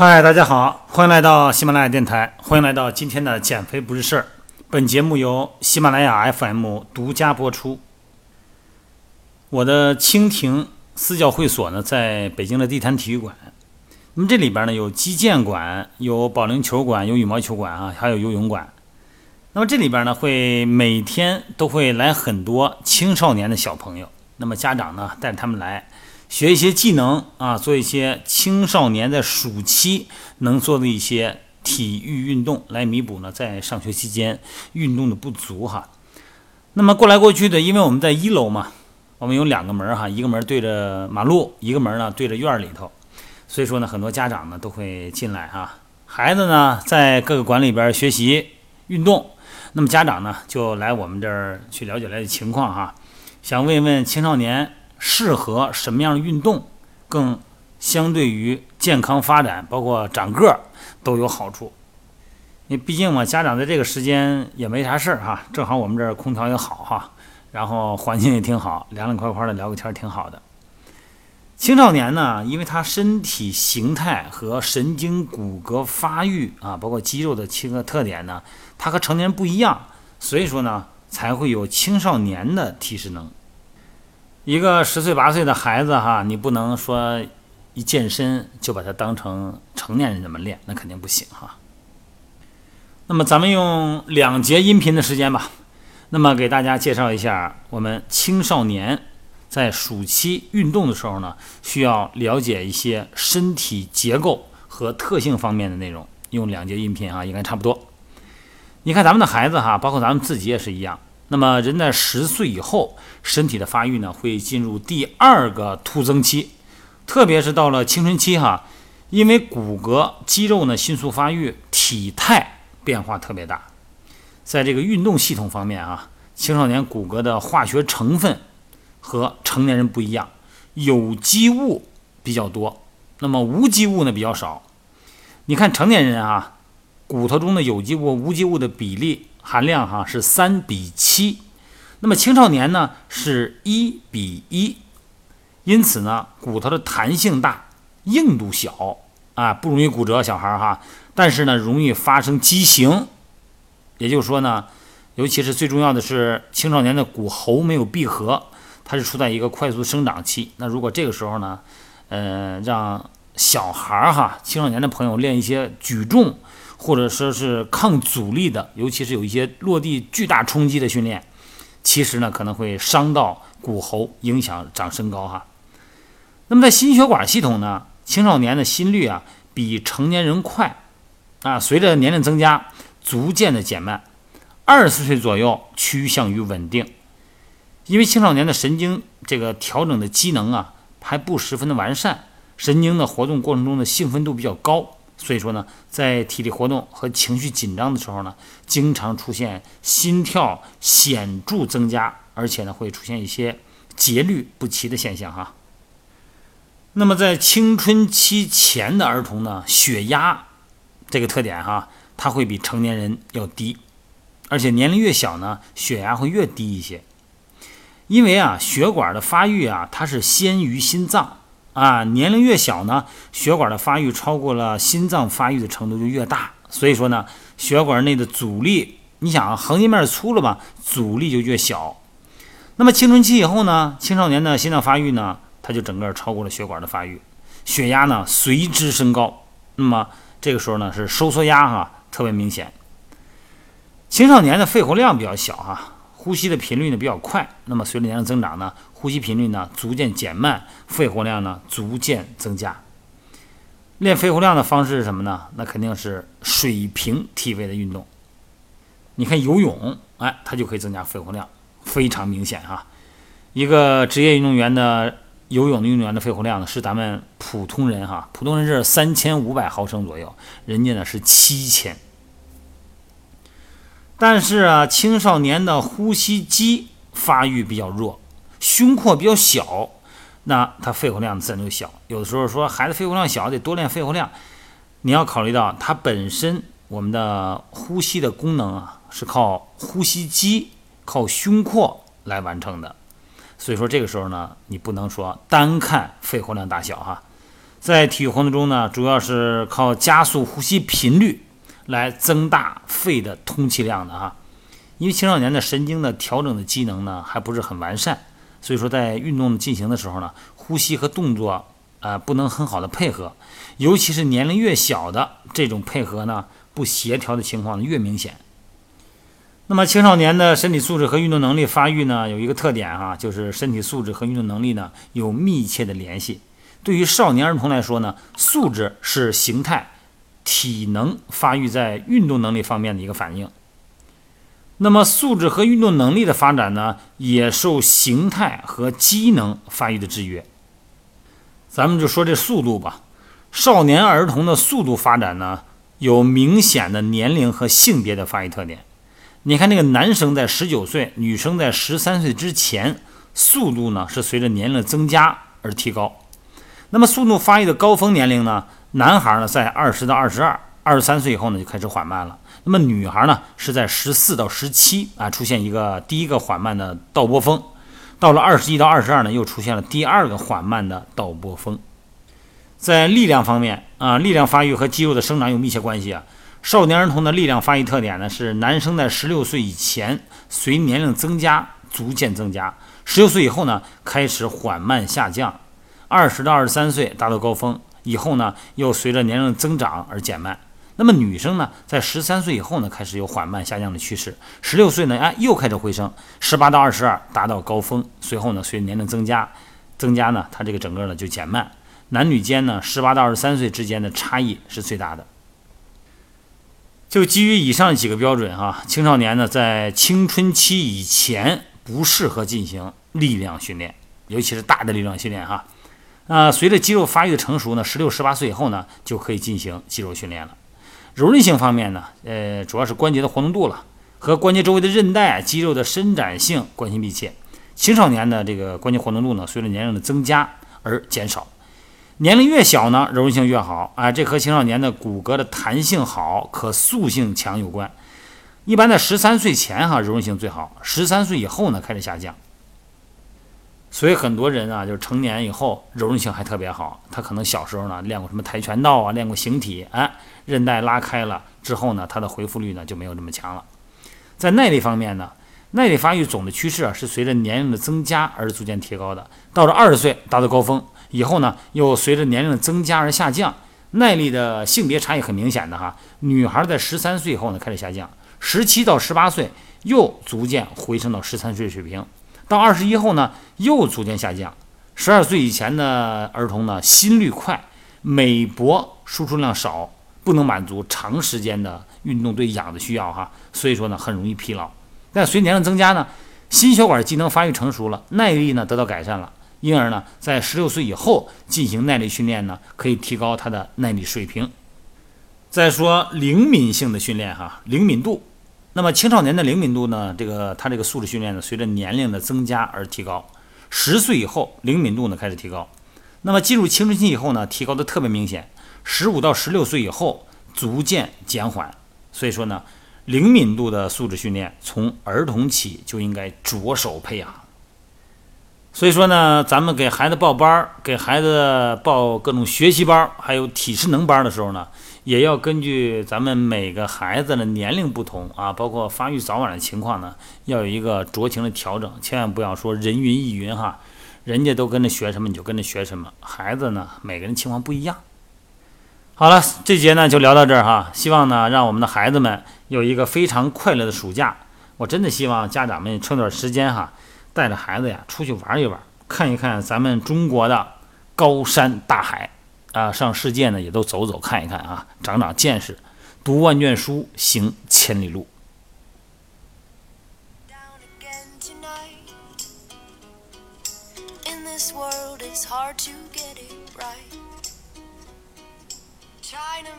嗨，大家好，欢迎来到喜马拉雅电台，欢迎来到今天的减肥不是事儿。本节目由喜马拉雅 FM 独家播出。我的蜻蜓私教会所呢，在北京的地坛体育馆。那么这里边呢，有击剑馆，有保龄球馆，有羽毛球馆啊，还有游泳馆。那么这里边呢，会每天都会来很多青少年的小朋友。那么家长呢，带他们来。学一些技能啊，做一些青少年在暑期能做的一些体育运动，来弥补呢在上学期间运动的不足哈。那么过来过去的，因为我们在一楼嘛，我们有两个门哈，一个门对着马路，一个门呢对着院里头，所以说呢，很多家长呢都会进来哈。孩子呢在各个馆里边学习运动，那么家长呢就来我们这儿去了解了解情况哈，想问问青少年。适合什么样的运动，更相对于健康发展，包括长个儿都有好处。因为毕竟嘛，家长在这个时间也没啥事儿哈，正好我们这儿空调也好哈，然后环境也挺好，凉凉快快的聊个天挺好的。青少年呢，因为他身体形态和神经骨骼发育啊，包括肌肉的七个特点呢，他和成年人不一样，所以说呢，才会有青少年的体适能。一个十岁八岁的孩子哈，你不能说一健身就把他当成成年人这么练，那肯定不行哈。那么咱们用两节音频的时间吧，那么给大家介绍一下我们青少年在暑期运动的时候呢，需要了解一些身体结构和特性方面的内容。用两节音频啊，应该差不多。你看咱们的孩子哈，包括咱们自己也是一样。那么人在十岁以后，身体的发育呢会进入第二个突增期，特别是到了青春期哈，因为骨骼肌肉呢迅速发育，体态变化特别大。在这个运动系统方面啊，青少年骨骼的化学成分和成年人不一样，有机物比较多，那么无机物呢比较少。你看成年人啊，骨头中的有机物、无机物的比例。含量哈是三比七，那么青少年呢是一比一，因此呢骨头的弹性大，硬度小啊，不容易骨折。小孩哈，但是呢容易发生畸形，也就是说呢，尤其是最重要的是青少年的骨骺没有闭合，它是处在一个快速生长期。那如果这个时候呢，呃，让小孩哈，青少年的朋友练一些举重。或者说是抗阻力的，尤其是有一些落地巨大冲击的训练，其实呢可能会伤到骨骺，影响长身高哈。那么在心血管系统呢，青少年的心率啊比成年人快啊，随着年龄增加逐渐的减慢，二十岁左右趋向于稳定，因为青少年的神经这个调整的机能啊还不十分的完善，神经的活动过程中的兴奋度比较高。所以说呢，在体力活动和情绪紧张的时候呢，经常出现心跳显著增加，而且呢会出现一些节律不齐的现象哈。那么在青春期前的儿童呢，血压这个特点哈，它会比成年人要低，而且年龄越小呢，血压会越低一些，因为啊血管的发育啊，它是先于心脏。啊，年龄越小呢，血管的发育超过了心脏发育的程度就越大。所以说呢，血管内的阻力，你想横截面粗了吧，阻力就越小。那么青春期以后呢，青少年的心脏发育呢，它就整个超过了血管的发育，血压呢随之升高。那么这个时候呢，是收缩压哈特别明显。青少年的肺活量比较小哈。呼吸的频率呢比较快，那么随着年龄增长呢，呼吸频率呢逐渐减慢，肺活量呢逐渐增加。练肺活量的方式是什么呢？那肯定是水平体位的运动。你看游泳，哎，它就可以增加肺活量，非常明显哈。一个职业运动员的游泳的运动员的肺活量呢，是咱们普通人哈，普通人是三千五百毫升左右，人家呢是七千。但是啊，青少年的呼吸肌发育比较弱，胸廓比较小，那他肺活量自然就小。有的时候说孩子肺活量小，得多练肺活量。你要考虑到他本身我们的呼吸的功能啊，是靠呼吸肌、靠胸廓来完成的。所以说这个时候呢，你不能说单看肺活量大小哈。在体育活动中呢，主要是靠加速呼吸频率来增大肺的通气量的哈。因为青少年的神经的调整的机能呢还不是很完善，所以说在运动进行的时候呢，呼吸和动作啊不能很好的配合，尤其是年龄越小的这种配合呢不协调的情况越明显。那么青少年的身体素质和运动能力发育呢有一个特点哈，就是身体素质和运动能力呢有密切的联系。对于少年儿童来说呢，素质是形态、体能发育在运动能力方面的一个反应。那么素质和运动能力的发展呢，也受形态和机能发育的制约。咱们就说这速度吧，少年儿童的速度发展呢，有明显的年龄和性别的发育特点。你看，那个男生在十九岁，女生在十三岁之前，速度呢是随着年龄增加而提高。那么速度发育的高峰年龄呢，男孩呢在二十到二十二，二十三岁以后呢就开始缓慢了。那么女孩呢，是在十四到十七啊，出现一个第一个缓慢的倒波峰，到了二十一到二十二呢，又出现了第二个缓慢的倒波峰。在力量方面啊，力量发育和肌肉的生长有密切关系啊。少年儿童的力量发育特点呢，是男生在十六岁以前随年龄增加逐渐增加，十六岁以后呢开始缓慢下降，二十到二十三岁达到高峰以后呢，又随着年龄增长而减慢。那么女生呢，在十三岁以后呢，开始有缓慢下降的趋势。十六岁呢，哎，又开始回升。十八到二十二达到高峰，随后呢，随着年龄增加，增加呢，它这个整个呢就减慢。男女间呢，十八到二十三岁之间的差异是最大的。就基于以上几个标准哈，青少年呢在青春期以前不适合进行力量训练，尤其是大的力量训练哈。那随着肌肉发育的成熟呢，十六、十八岁以后呢，就可以进行肌肉训练了。柔韧性方面呢，呃，主要是关节的活动度了，和关节周围的韧带、肌肉的伸展性关系密切。青少年的这个关节活动度呢，随着年龄的增加而减少。年龄越小呢，柔韧性越好啊，这和青少年的骨骼的弹性好、可塑性强有关。一般在十三岁前哈，柔韧性最好；十三岁以后呢，开始下降。所以很多人啊，就是成年以后柔韧性还特别好。他可能小时候呢练过什么跆拳道啊，练过形体，哎，韧带拉开了之后呢，他的恢复率呢就没有这么强了。在耐力方面呢，耐力发育总的趋势啊是随着年龄的增加而逐渐提高的。到了二十岁达到高峰以后呢，又随着年龄的增加而下降。耐力的性别差异很明显的哈，女孩在十三岁以后呢开始下降，十七到十八岁又逐渐回升到十三岁水平。到二十一后呢，又逐渐下降。十二岁以前的儿童呢，心率快，每搏输出量少，不能满足长时间的运动对氧的需要哈，所以说呢，很容易疲劳。但随年龄增加呢，心血管机能发育成熟了，耐力呢得到改善了，因而呢，在十六岁以后进行耐力训练呢，可以提高他的耐力水平。再说灵敏性的训练哈，灵敏度。那么青少年的灵敏度呢？这个他这个素质训练呢，随着年龄的增加而提高。十岁以后，灵敏度呢开始提高。那么进入青春期以后呢，提高的特别明显。十五到十六岁以后，逐渐减缓。所以说呢，灵敏度的素质训练从儿童起就应该着手培养。所以说呢，咱们给孩子报班儿，给孩子报各种学习班儿，还有体适能班的时候呢。也要根据咱们每个孩子的年龄不同啊，包括发育早晚的情况呢，要有一个酌情的调整，千万不要说人云亦云哈，人家都跟着学什么你就跟着学什么，孩子呢每个人情况不一样。好了，这节呢就聊到这儿哈，希望呢让我们的孩子们有一个非常快乐的暑假。我真的希望家长们抽点时间哈，带着孩子呀出去玩一玩，看一看咱们中国的高山大海。啊，上世界呢也都走走看一看啊，长长见识，读万卷书，行千里路。Trying to